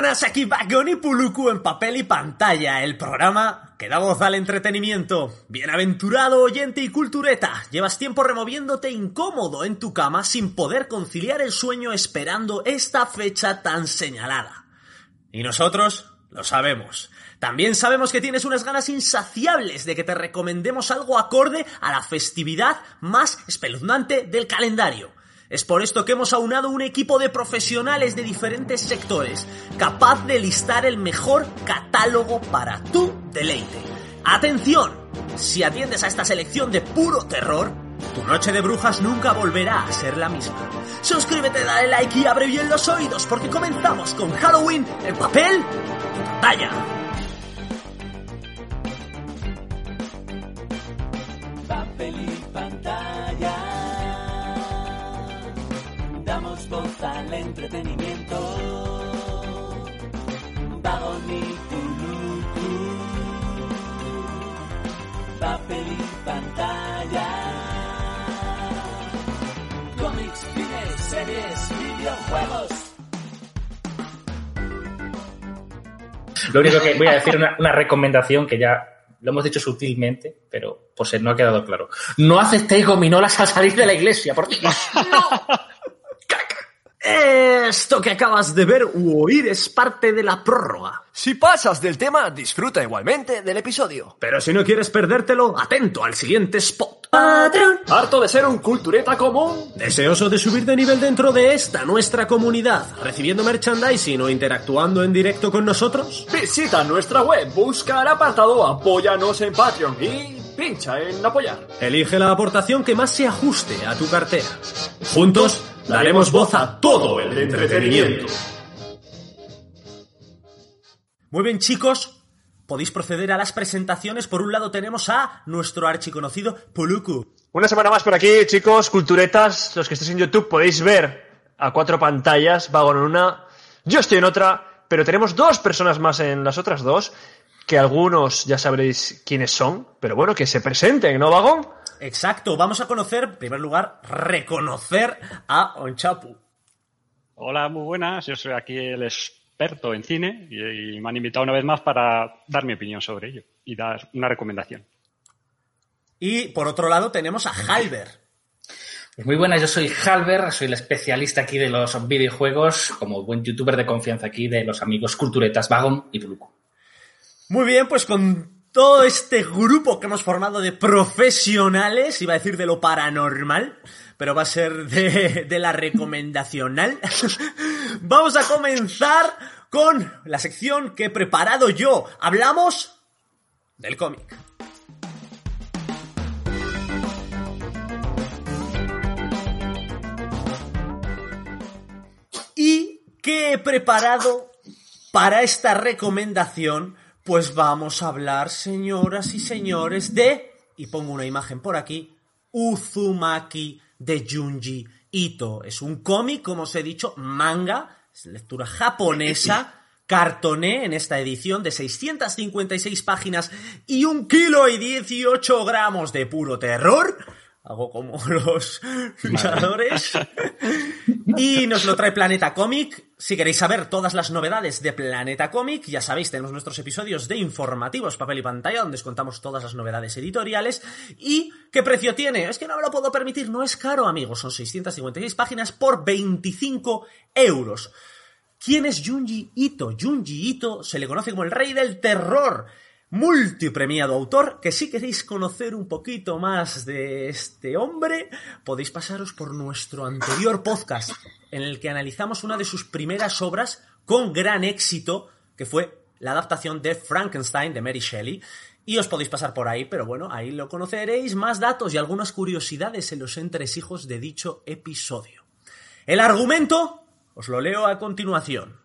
buenas, aquí Bagon y Puluku en papel y pantalla, el programa que da voz al entretenimiento. Bienaventurado oyente y cultureta, llevas tiempo removiéndote incómodo en tu cama sin poder conciliar el sueño esperando esta fecha tan señalada. Y nosotros lo sabemos. También sabemos que tienes unas ganas insaciables de que te recomendemos algo acorde a la festividad más espeluznante del calendario. Es por esto que hemos aunado un equipo de profesionales de diferentes sectores, capaz de listar el mejor catálogo para tu deleite. ¡Atención! Si atiendes a esta selección de puro terror, tu noche de brujas nunca volverá a ser la misma. Suscríbete, dale like y abre bien los oídos porque comenzamos con Halloween en papel y pantalla. papel y pantalla. Entretenimiento. Vagón y Puluku. Papel y pantalla. Cómics, cines, series, videojuegos. Lo único que voy a decir una, una recomendación que ya lo hemos dicho sutilmente, pero pues no ha quedado claro. No aceptéis gominolas al salir de la iglesia, por Dios. Esto que acabas de ver u oír es parte de la prórroga. Si pasas del tema, disfruta igualmente del episodio. Pero si no quieres perdértelo, atento al siguiente spot. Patrón, ¿Harto de ser un cultureta común? ¿Deseoso de subir de nivel dentro de esta nuestra comunidad, recibiendo merchandising o interactuando en directo con nosotros? Visita nuestra web, busca el apartado Apóyanos en Patreon y pincha en apoyar. Elige la aportación que más se ajuste a tu cartera. Juntos daremos voz a todo el entretenimiento. Muy bien, chicos. Podéis proceder a las presentaciones. Por un lado tenemos a nuestro archiconocido Puluku. Una semana más por aquí, chicos, culturetas. Los que estéis en YouTube podéis ver a cuatro pantallas, Vago en una, yo estoy en otra, pero tenemos dos personas más en las otras dos, que algunos ya sabréis quiénes son, pero bueno, que se presenten, ¿no, Vagón? Exacto, vamos a conocer, en primer lugar, reconocer a Onchapu. Hola, muy buenas. Yo soy aquí el experto en cine y, y me han invitado una vez más para dar mi opinión sobre ello y dar una recomendación. Y por otro lado tenemos a Halber. Pues muy buenas, yo soy Halber, soy el especialista aquí de los videojuegos, como buen youtuber de confianza aquí de los amigos culturetas Vagon y Puluku. Muy bien, pues con todo este grupo que hemos formado de profesionales, iba a decir de lo paranormal, pero va a ser de, la recomendacional, vamos a comenzar con la sección que he preparado yo. Hablamos del cómic. ¿Y qué he preparado para esta recomendación? Pues vamos a hablar, señoras y señores, de, y pongo una imagen por aquí, Uzumaki de Junji Ito. Es un cómic, como os he dicho, manga, es lectura japonesa, cartoné en esta edición de 656 páginas y un kilo y 18 gramos de puro terror. Hago como los luchadores. Y nos lo trae Planeta Comic. Si queréis saber todas las novedades de Planeta Comic, ya sabéis, tenemos nuestros episodios de informativos, papel y pantalla, donde os contamos todas las novedades editoriales. ¿Y qué precio tiene? Es que no me lo puedo permitir, no es caro, amigos. Son 656 páginas por 25 euros. ¿Quién es Junji Ito? Junji Ito se le conoce como el rey del terror multipremiado autor, que si queréis conocer un poquito más de este hombre, podéis pasaros por nuestro anterior podcast, en el que analizamos una de sus primeras obras con gran éxito, que fue la adaptación de Frankenstein de Mary Shelley. Y os podéis pasar por ahí, pero bueno, ahí lo conoceréis, más datos y algunas curiosidades en los entresijos de dicho episodio. El argumento, os lo leo a continuación.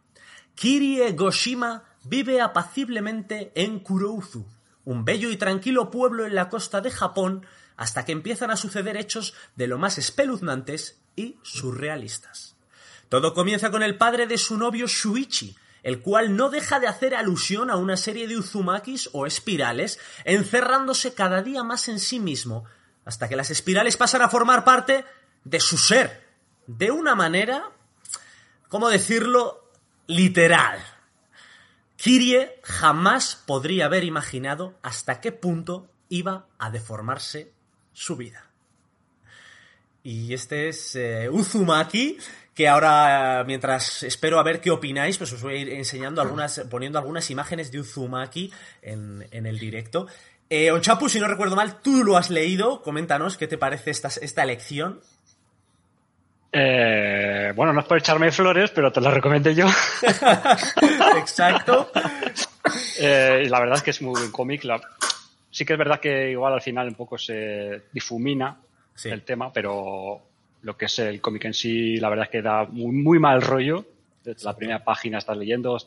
Kirie Goshima vive apaciblemente en Kurouzu, un bello y tranquilo pueblo en la costa de Japón, hasta que empiezan a suceder hechos de lo más espeluznantes y surrealistas. Todo comienza con el padre de su novio Shuichi, el cual no deja de hacer alusión a una serie de uzumakis o espirales, encerrándose cada día más en sí mismo, hasta que las espirales pasan a formar parte de su ser, de una manera, ¿cómo decirlo?, literal. Kirie jamás podría haber imaginado hasta qué punto iba a deformarse su vida. Y este es eh, Uzumaki, que ahora, mientras espero a ver qué opináis, pues os voy a ir enseñando algunas, poniendo algunas imágenes de Uzumaki en, en el directo. Eh, Onchapu, si no recuerdo mal, tú lo has leído, coméntanos qué te parece esta, esta elección. Eh, bueno, no es por echarme flores, pero te la recomendé yo. Exacto. Eh, y la verdad es que es muy buen cómic. La- Sí que es verdad que igual al final un poco se difumina Sí. el tema, pero lo que es el cómic en sí, la verdad es que da muy, muy mal rollo. Desde la primera página estás leyendo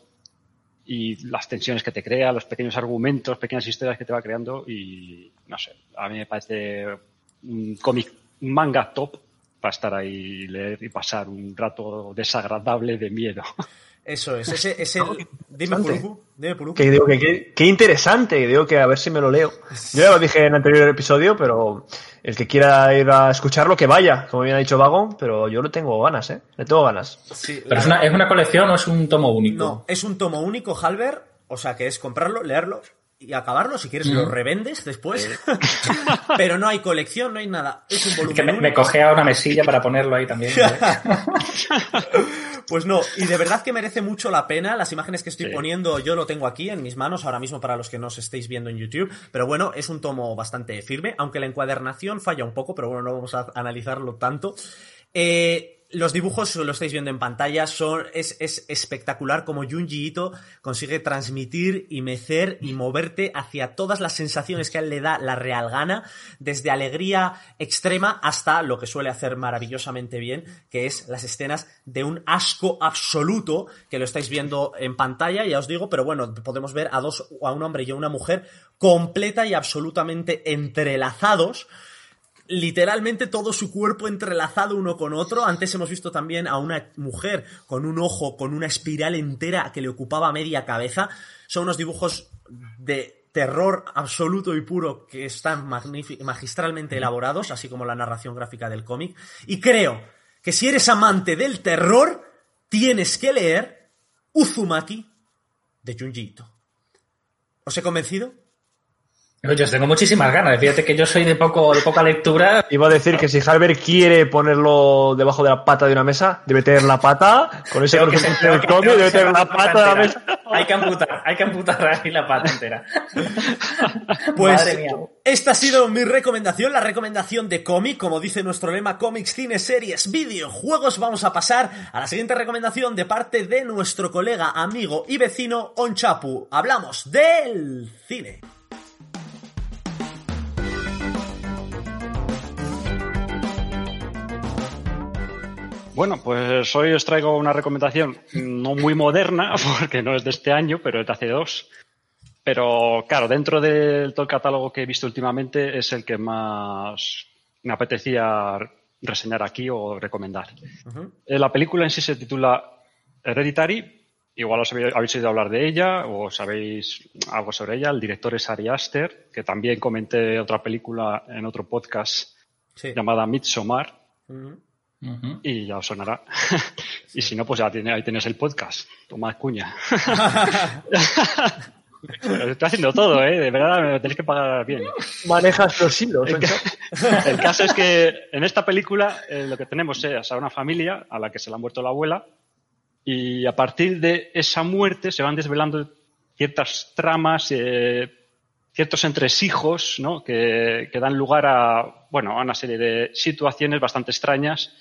y las tensiones que te crea, los pequeños argumentos, pequeñas historias que te va creando y no sé, a mí me parece un cómic, un manga top para estar ahí, leer y pasar un rato desagradable de miedo. Eso es, ese es el... Dime. Puruku, dime, Puruku. Que digo que que- qué interesante, digo que a ver si me lo leo. Yo ya lo dije en el anterior episodio, pero el que quiera ir a escucharlo, que vaya, como bien ha dicho Vagon, pero yo le tengo ganas, ¿eh? Le tengo ganas. Sí, Pero la- es una, ¿es una colección o es un tomo único? No, es un tomo único, Halber, o sea que es comprarlo, leerlo y acabarlo. Si quieres, lo revendes después. Pero no hay colección, no hay nada. Es un Es volumen que me, me cogea una mesilla para ponerlo ahí también. ¿eh? Pues no, y de verdad que merece mucho la pena. Las imágenes que estoy Sí. poniendo yo lo tengo aquí en mis manos ahora mismo para los que nos estéis viendo en YouTube. Pero bueno, es un tomo bastante firme, aunque la encuadernación falla un poco, pero bueno, no vamos a analizarlo tanto. Eh, los dibujos, lo estáis viendo en pantalla, son, es, es espectacular como Junji Ito consigue transmitir y mecer y moverte hacia todas las sensaciones que a él le da la real gana, desde alegría extrema hasta lo que suele hacer maravillosamente bien, que es las escenas de un asco absoluto, que lo estáis viendo en pantalla, ya os digo, pero bueno, podemos ver a dos, a un hombre y a una mujer completa y absolutamente entrelazados, literalmente todo su cuerpo entrelazado uno con otro. Antes hemos visto también a una mujer con un ojo, con una espiral entera que le ocupaba media cabeza. Son unos dibujos de terror absoluto y puro que están magistralmente elaborados, así como la narración gráfica del cómic. Y creo que si eres amante del terror, tienes que leer Uzumaki de Junji Ito. ¿Os he convencido? Yo tengo muchísimas ganas. Fíjate que yo soy de poco de poca lectura. Iba a decir que si Halber quiere ponerlo debajo de la pata de una mesa, debe tener la pata, con ese que cómic, debe tener la pata de la mesa. Hay que amputar, hay que amputar ahí la pata entera. Pues Madre mía. esta ha sido mi recomendación, la recomendación de cómic, como dice nuestro lema, cómics, cine, series, videojuegos. Vamos a pasar a la siguiente recomendación de parte de nuestro colega, amigo y vecino Onchapu. Hablamos del cine. Bueno, pues hoy os traigo una recomendación no muy moderna, porque no es de este año, pero es de hace dos. Pero claro, dentro de todo el catálogo que he visto últimamente es el que más me apetecía reseñar aquí o recomendar. Eh, La película en sí se titula Hereditary. Igual os habéis, oído hablar de ella o sabéis algo sobre ella. El director es Ari Aster, que también comenté otra película en otro podcast Sí. llamada Midsommar Y ya os sonará. y si no, pues ya tiene, ahí tienes el podcast. Tomás Cuña. Estoy haciendo todo, ¿eh? De verdad, me tenéis que pagar bien. Manejas los hilos. El, ca- el caso es que en esta película eh, lo que tenemos es a una familia a la que se le ha muerto la abuela y a partir de esa muerte se van desvelando ciertas tramas, eh, ciertos entresijos, ¿no? Que, que dan lugar a, bueno, a una serie de situaciones bastante extrañas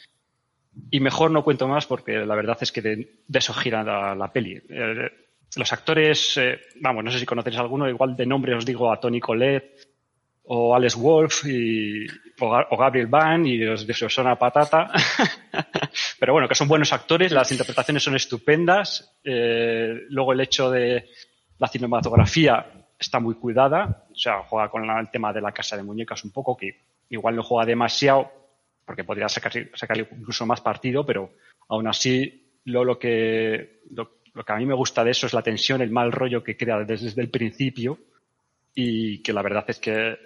y mejor no cuento más porque la verdad es que de, eso gira la, la peli. Eh, los actores, eh, vamos, no sé si conocéis alguno, igual de nombre os digo a Tony Collette o Alex Wolf o Gabriel Van y os, os suena patata. Pero bueno, que son buenos actores, las interpretaciones son estupendas. eh, luego el hecho de la cinematografía está muy cuidada, o sea, juega con el tema de la casa de muñecas un poco, que igual no juega demasiado, porque podría sacar, sacarle incluso más partido, pero aún así lo, lo que lo, lo que a mí me gusta de eso es la tensión, el mal rollo que crea desde, desde el principio y que la verdad es que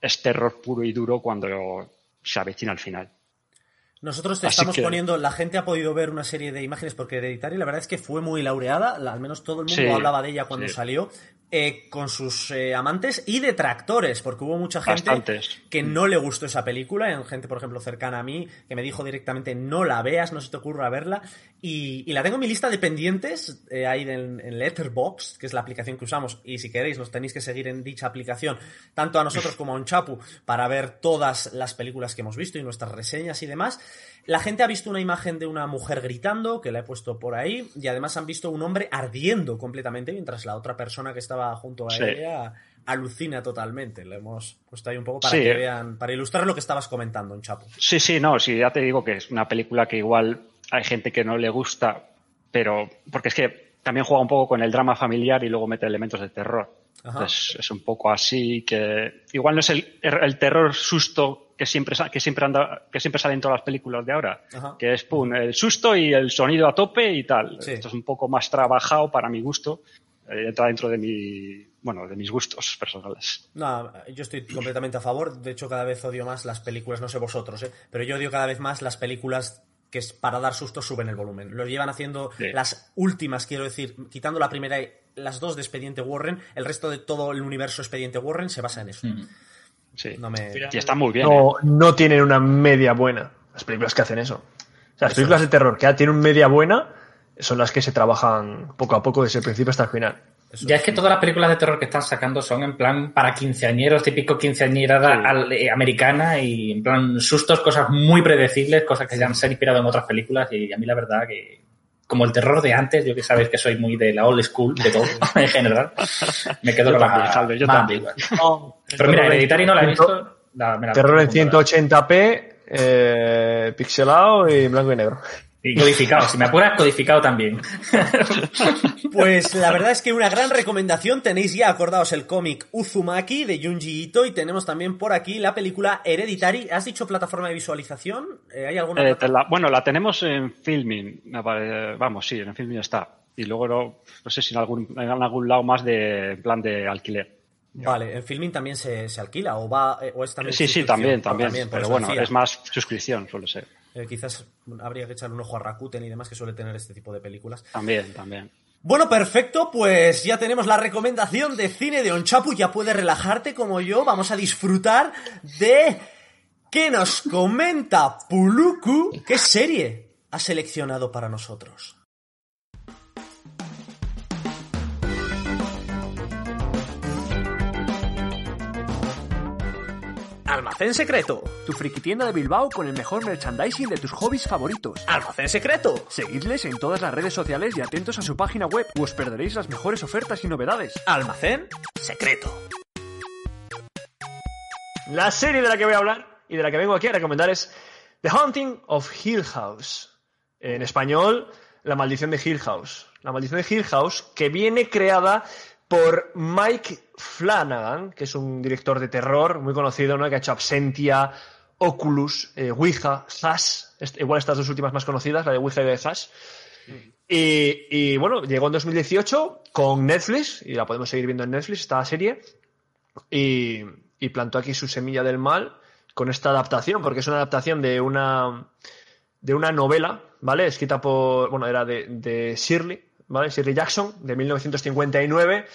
es terror puro y duro cuando se avecina al final. Nosotros te Así estamos que- poniendo, la gente ha podido ver una serie de imágenes porque Hereditary la verdad es que fue muy laureada, la- al menos todo el mundo Sí, hablaba de ella cuando sí. salió, eh, con sus eh, amantes y detractores, porque hubo mucha gente Bastantes. que no le gustó esa película, en gente por ejemplo cercana a mí, que me dijo directamente no la veas, no se te ocurra verla, y, y la tengo en mi lista de pendientes, eh, ahí en, en Letterboxd, que es la aplicación que usamos, y si queréis nos tenéis que seguir en dicha aplicación, tanto a nosotros como a Unchapu, para ver todas las películas que hemos visto y nuestras reseñas y demás. La gente ha visto una imagen de una mujer gritando, que la he puesto por ahí, y además han visto un hombre ardiendo completamente, mientras la otra persona que estaba junto a Sí. ella alucina totalmente. Le hemos puesto ahí un poco para Sí. que vean, para ilustrar lo que estabas comentando, en Chapo. Sí, sí, no, sí, ya te digo que es una película que igual hay gente que no le gusta, pero porque es que también juega un poco con el drama familiar y luego mete elementos de terror. Entonces, es un poco así que igual no es el, el terror susto que siempre que siempre anda que siempre sale en todas las películas de ahora, Ajá. que es pum, el susto y el sonido a tope y tal. Sí. Esto es un poco más trabajado para mi gusto, eh, entra dentro de mi bueno, de mis gustos personales. No, yo estoy completamente a favor. De hecho, cada vez odio más las películas, no sé vosotros, ¿eh? pero yo odio cada vez más las películas que es para dar sustos suben el volumen. Lo llevan haciendo Sí. las últimas, quiero decir, quitando la primera y las dos de Expediente Warren, el resto de todo el universo Expediente Warren se basa en eso. Sí. No me... Y está muy bien. ¿eh? No, tienen una media buena las películas que hacen eso. O sea, las películas de terror que ya tienen media buena son las que se trabajan poco a poco desde el principio hasta el final. Eso Ya es que todas las películas de terror que están sacando son en plan para quinceañeros, típico quinceañerada Sí. al- eh, americana y en plan sustos, cosas muy predecibles, cosas que ya han sido inspirado en otras películas y a mí la verdad que como el terror de antes, yo que sabéis que soy muy de la old school, de todo en general, me quedo con también, la Javier, yo más también. Pero mira, Hereditary no la he visto. la- me la Terror en apunto, la verdad. 180p, eh, pixelado y blanco y negro. Y codificado, si me apuras, codificado también. Pues la verdad es que una gran recomendación. Tenéis ya acordaos el cómic Uzumaki de Junji Ito y tenemos también por aquí la película Hereditary. ¿Has dicho plataforma de visualización? Eh, ¿Hay alguna? Eh, la- bueno, la tenemos en filming. me pare- Vamos, sí, en filming está. Y luego no, no sé si en algún, en algún lado más de plan de alquiler. Vale, en filming también se, se alquila o va eh, o es también Sí, sí, también, también. pero bueno, decía. es más suscripción, suele ser. Eh, quizás habría que echar un ojo a Rakuten y demás que suele tener este tipo de películas. También, también. Bueno, perfecto, pues ya tenemos la recomendación de cine de Onchapu, ya puedes relajarte como yo, vamos a disfrutar de qué nos comenta Puluku, qué serie ha seleccionado para nosotros. Almacén secreto, Tu frikitienda de Bilbao con el mejor merchandising de tus hobbies favoritos. almacén secreto, Seguidles en todas las redes sociales y atentos a su página web, o os perderéis las mejores ofertas y novedades. almacén secreto. La serie de la que voy a hablar y de la que vengo aquí a recomendar es The Haunting of Hill House. En español, La maldición de Hill House. La maldición de Hill House que viene creada por Mike Flanagan, que es un director de terror muy conocido, ¿no? que ha hecho Absentia, Oculus, eh, Ouija, igual estas dos últimas más conocidas, la de Ouija y la de Hash. Y, bueno, llegó en 2018 con Netflix, y la podemos seguir viendo en Netflix, esta serie, y, plantó aquí su semilla del mal con esta adaptación, porque es una adaptación de una, de una novela, ¿vale? Escrita por, bueno, era de Shirley, ¿vale? Shirley Jackson, de 1959.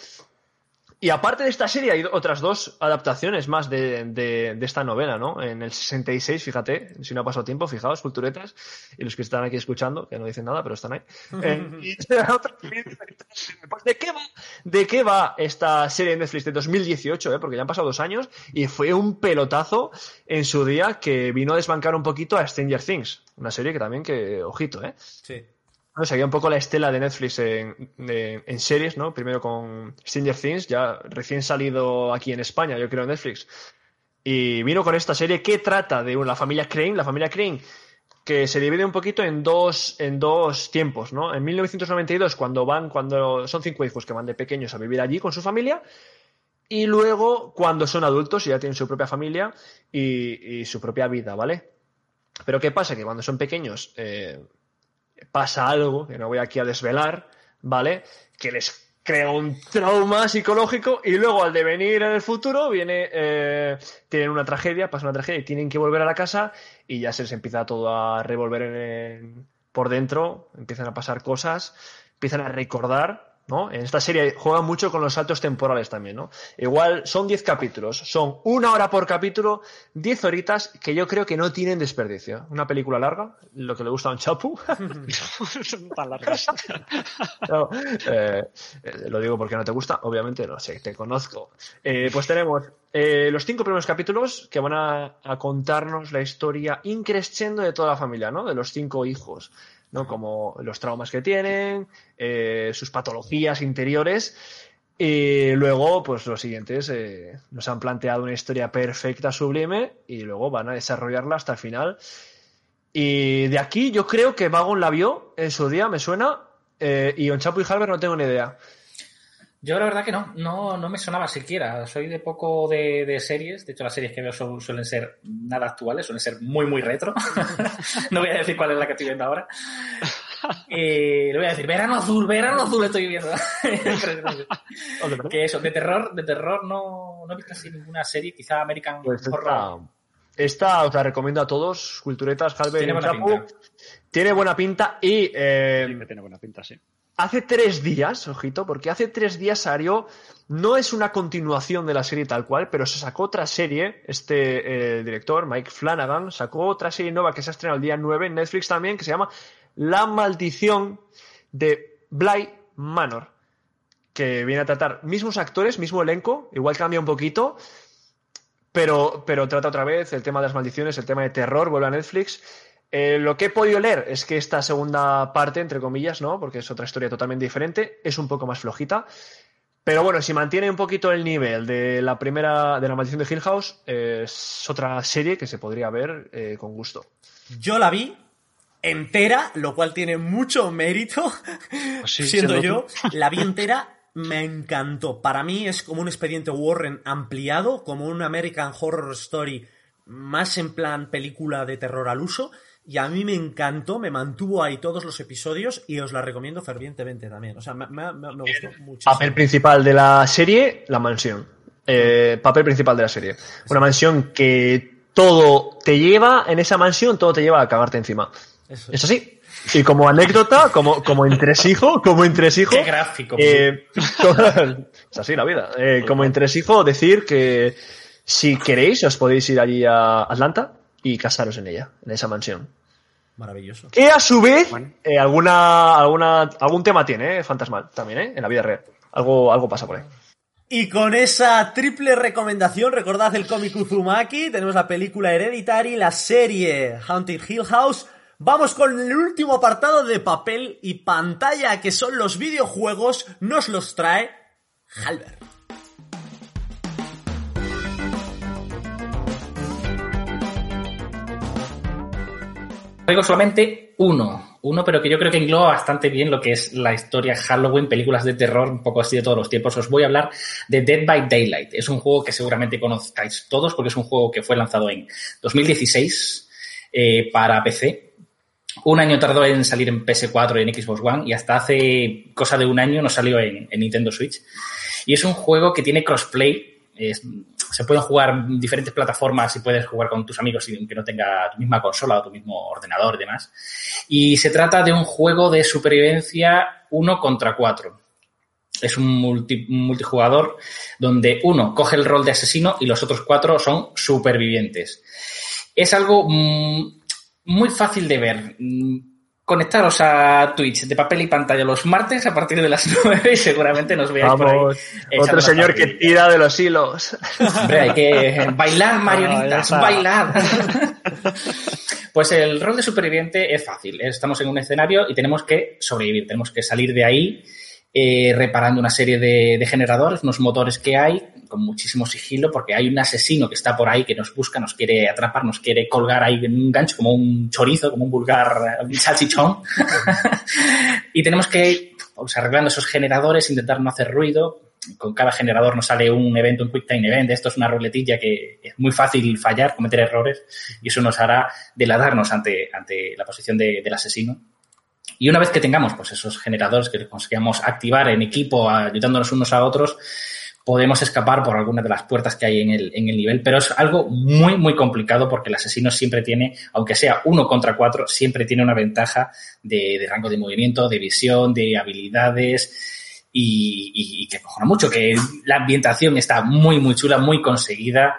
Y aparte de esta serie hay otras dos adaptaciones más de, de- de esta novela, ¿no? En el 66, fíjate, si no ha pasado tiempo, fijaos, culturetas, y los que están aquí escuchando, que no dicen nada, pero están ahí. Eh, y otra- pues, ¿de, qué va, ¿De qué va esta serie de Netflix de 2018, eh? Porque ya han pasado dos años, y fue un pelotazo en su día que vino a desbancar un poquito a Stranger Things, una serie que también, que, ojito, ¿eh? Sí. Bueno, seguía un poco la estela de Netflix en, series, ¿no? Primero con Stranger Things, ya recién salido aquí en España, yo creo, en Netflix. Y vino con esta serie que trata de la familia Crane, la familia Crane, que se divide un poquito en dos, en dos tiempos, ¿no? En 1992, cuando van, cuando son cinco hijos que van de pequeños a vivir allí con su familia, y luego cuando son adultos y ya tienen su propia familia y, y su propia vida, ¿vale? Pero ¿qué pasa? Que cuando son pequeños eh, pasa algo que no voy aquí a desvelar, ¿vale? Que les crea un trauma psicológico y luego al devenir en el futuro viene, eh, tienen una tragedia, pasa una tragedia y tienen que volver a la casa y ya se les empieza todo a revolver en- por dentro, empiezan a pasar cosas, empiezan a recordar, ¿no? En esta serie juegan mucho con los saltos temporales también, ¿no? Igual son 10 capítulos, son una hora por capítulo, 10 horitas que yo creo que no tienen desperdicio. Una película larga, lo que le gusta a un chapu. Son tan largas. No, eh, eh, lo digo porque no te gusta, obviamente no sé, te conozco. Eh, pues tenemos eh, los cinco primeros capítulos que van a, a contarnos la historia increscendo de toda la familia, ¿no? De los cinco hijos, ¿no? Como los traumas que tienen, eh, sus patologías interiores. Y luego, pues los siguientes eh, nos han planteado una historia perfecta, sublime, y luego van a desarrollarla hasta el final. Y de aquí yo creo que Vagon la vio en su día, me suena, eh, y Onchapu y Halber no tengo ni idea. Yo la verdad que no, no, no me sonaba siquiera. Soy de poco de, de series. De hecho, las series que veo suelen ser nada actuales, suelen ser muy, muy retro. no voy a decir cuál es la que estoy viendo ahora. Eh, le voy a decir, verano azul, verano azul estoy viendo. que eso, de terror, de terror no, no he visto así ninguna serie, quizá American Pues Horror. esta, esta os la recomiendo a todos, culturetas, Halber y Tiene buena pinta. Tiene buena pinta y eh, Sí, tiene buena pinta, sí. Hace tres días, ojito, porque hace tres días salió, no es una continuación de la serie tal cual, pero se sacó otra serie, este eh, director, Mike Flanagan, sacó otra serie nueva que se ha estrenado el día 9 en Netflix también, que se llama La maldición de Bly Manor, que viene a tratar mismos actores, mismo elenco, igual cambia un poquito, pero, pero trata otra vez el tema de las maldiciones, el tema de terror, vuelve a Netflix. Eh, lo que he podido leer es que esta segunda parte, entre comillas, ¿no? Porque es otra historia totalmente diferente, es un poco más flojita. Pero bueno, si mantiene un poquito el nivel de la primera, de la maldición de Hill House, eh, es otra serie que se podría ver eh, con gusto. Yo la vi entera, lo cual tiene mucho mérito, Pues sí, siendo siendo yo. La vi entera, me encantó. Para mí es como un expediente Warren ampliado, como un American Horror Story más en plan película de terror al uso. Y a mí me encantó, me mantuvo ahí todos los episodios y os la recomiendo fervientemente también. O sea, me, me- me- gustó muchísimo. Papel principal de la serie, la mansión. Eh, papel principal de la serie. Una mansión que todo te lleva, en esa mansión todo te lleva a cagarte encima. Eso. Es así. Y como anécdota, como, como entresijo, como entresijo. Qué gráfico. eh, es así la vida. Eh, como entresijo, decir que si queréis, os podéis ir allí a Atlanta y casaros en ella, en esa mansión. Maravilloso. Que a su vez, Bueno. eh, alguna, alguna, algún tema tiene, eh, fantasmal, también, ¿eh? En la vida real. Algo, algo pasa por ahí. Y con esa triple recomendación, recordad el cómic Uzumaki, tenemos la película Hereditary, la serie Haunted Hill House. Vamos con el último apartado de papel y pantalla, que son los videojuegos, nos los trae Halber. Traigo solamente uno, uno, pero que yo creo que engloba bastante bien lo que es la historia Halloween, películas de terror, un poco así de todos los tiempos. Os voy a hablar de Dead by Daylight. Es un juego que seguramente conozcáis todos porque es un juego que fue lanzado en 2016 eh, para PC. Un año tardó en salir en PS4 y en Xbox One y hasta hace cosa de un año no salió en, en Nintendo Switch. Y es un juego que tiene crossplay. Es, se pueden jugar en diferentes plataformas y puedes jugar con tus amigos sin que no tenga tu misma consola o tu mismo ordenador y demás. Y se trata de un juego de supervivencia uno contra cuatro. Es un multi- multijugador donde uno coge el rol de asesino y los otros cuatro son supervivientes. Es algo mm, muy fácil de ver. Conectaros a Twitch de papel y pantalla los martes a partir de las 9 y seguramente nos veáis por ahí. Otro señor que tira de los hilos. Hombre, hay que bailar, Ah, está. bailar. Pues el rol de superviviente es fácil. Estamos en un escenario y tenemos que sobrevivir. Tenemos que salir de ahí eh, reparando una serie de, de generadores, unos motores que hay con muchísimo sigilo porque hay un asesino que está por ahí que nos busca, nos quiere atrapar, nos quiere colgar ahí en un gancho como un chorizo, como un vulgar un salchichón. y tenemos que ir pues, arreglando esos generadores, intentar no hacer ruido. Con cada generador nos sale un evento, un quick time event. Esto es una ruletilla que es muy fácil fallar, cometer errores, y eso nos hará delatarnos ante, ante la posición de- del asesino. Y una vez que tengamos pues, esos generadores que consigamos activar en equipo, ayudándonos unos a otros, podemos escapar por alguna de las puertas que hay en el, en el nivel, pero es algo muy, muy complicado porque el asesino siempre tiene, aunque sea uno contra cuatro, siempre tiene una ventaja de, de rango de movimiento, de visión, de habilidades y, que cojona mucho, que la ambientación está muy, muy chula, muy conseguida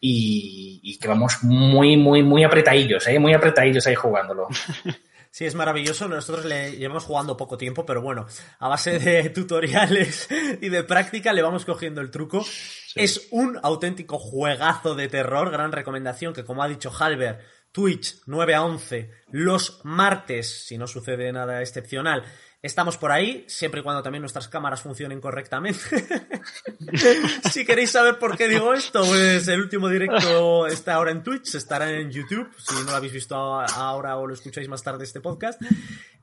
y, y que vamos muy, muy, muy apretadillos, ¿eh? muy apretadillos ahí jugándolo. Sí, es maravilloso. Nosotros le llevamos jugando poco tiempo, pero bueno, a base de tutoriales y de práctica le vamos cogiendo el truco. Es un auténtico juegazo de terror. Gran recomendación que, como ha dicho Halber, Twitch 9 a 11 los martes, si no sucede nada excepcional. Estamos por ahí, siempre y cuando también nuestras cámaras funcionen correctamente. si queréis saber por qué digo esto, pues el último directo está ahora en Twitch, estará en YouTube, si no lo habéis visto ahora o lo escucháis más tarde este podcast.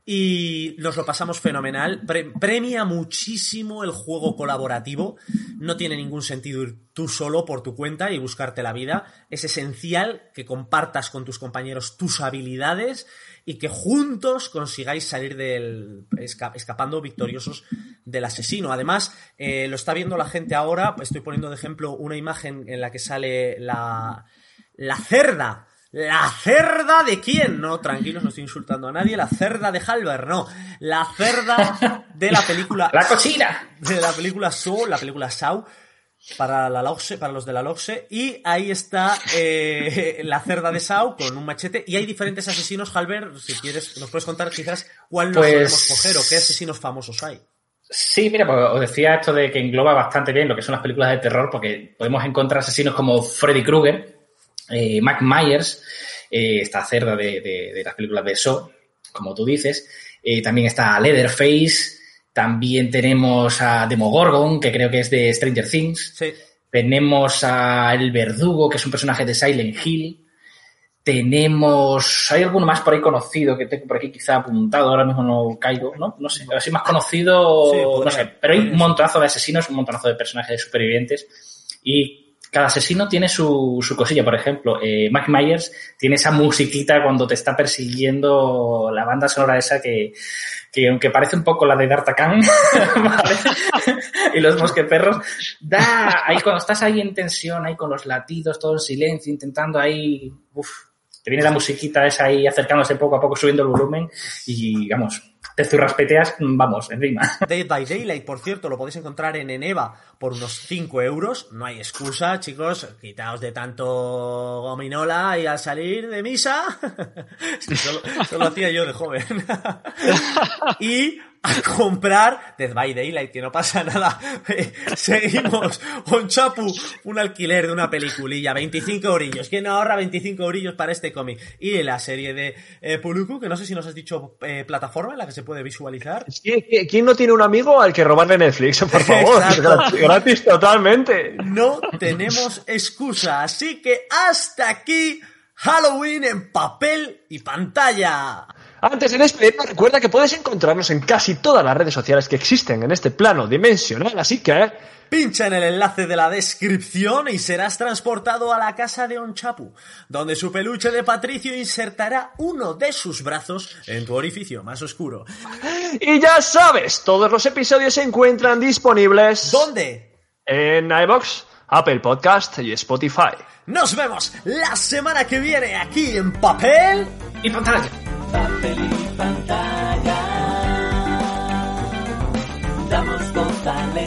Y nos lo pasamos fenomenal. Pre premia muchísimo el juego colaborativo. No tiene ningún sentido ir tú solo por tu cuenta y buscarte la vida. Es esencial que compartas con tus compañeros tus habilidades y que juntos consigáis salir del esca escapando victoriosos del asesino. Además, eh, lo está viendo la gente ahora, estoy poniendo de ejemplo una imagen en la que sale la, la cerda. ¿La cerda de quién? No, tranquilos, no estoy insultando a nadie. La cerda de Halber, no. La cerda de la película. ¡La cochina! De la película Saw, la película Saw para la LOGSE, para los de la LOGSE, y ahí está eh, la cerda de Sau con un machete, y hay diferentes asesinos, Halber, si quieres, nos puedes contar quizás cuál nos Pues- podemos coger o qué asesinos famosos hay. Sí, mira, pues os decía esto de que engloba bastante bien lo que son las películas de terror, porque podemos encontrar asesinos como Freddy Krueger, eh, Mac Myers, eh, esta cerda de, de- de las películas de Saw, como tú dices. Eh, también está Leatherface, también tenemos a Demogorgon, que creo que es de Stranger Things. Sí, Tenemos a El Verdugo, que es un personaje de Silent Hill. Tenemos. Hay alguno más por ahí conocido que tengo por aquí quizá apuntado, ahora mismo no caigo, ¿no? No sé, así más conocido, Sí, no sé. Pero hay un montonazo de asesinos, un montonazo de personajes de supervivientes. Y cada asesino tiene su, su cosilla. Por ejemplo, eh, Mike Myers tiene esa musiquita cuando te está persiguiendo la banda sonora esa que, que aunque parece un poco la de D'Artagnan, ¿vale? y los mosqueperros, da, ahí cuando estás ahí en tensión, ahí con los latidos, todo en silencio, intentando ahí, uff, te viene la musiquita esa ahí acercándose poco a poco, subiendo el volumen y, vamos, te zurraspeteas, vamos, en rima. Dead by Daylight, por cierto, lo podéis encontrar en Eneva por unos 5 euros. No hay excusa, chicos. Quitaos de tanto gominola y al salir de misa. Solo, solo hacía yo de joven. y a comprar Dead by Daylight, que no pasa nada. Seguimos. On Chapu, un alquiler de una peliculilla, 25 orillos. ¿Quién ahorra 25 orillos para este cómic? Y la serie de eh, Puluku, que no sé si nos has dicho eh, plataforma en la que se puede visualizar. ¿Qui- qui- ¿Quién no tiene un amigo al que robarle Netflix? Por favor, gratis totalmente. No tenemos excusa, así que hasta aquí Halloween en papel y pantalla. Antes de despedirnos, recuerda que puedes encontrarnos en casi todas las redes sociales que existen en este plano dimensional, así que Pincha en el enlace de la descripción y serás transportado a la casa de Onchapu, donde su peluche de Patricio insertará uno de sus brazos en tu orificio más oscuro. Y ya sabes, todos los episodios se encuentran disponibles ¿Dónde? en iBox, Apple Podcast y Spotify. Nos vemos la semana que viene aquí en papel. Y pantalla. Y pantalla. Damos voz al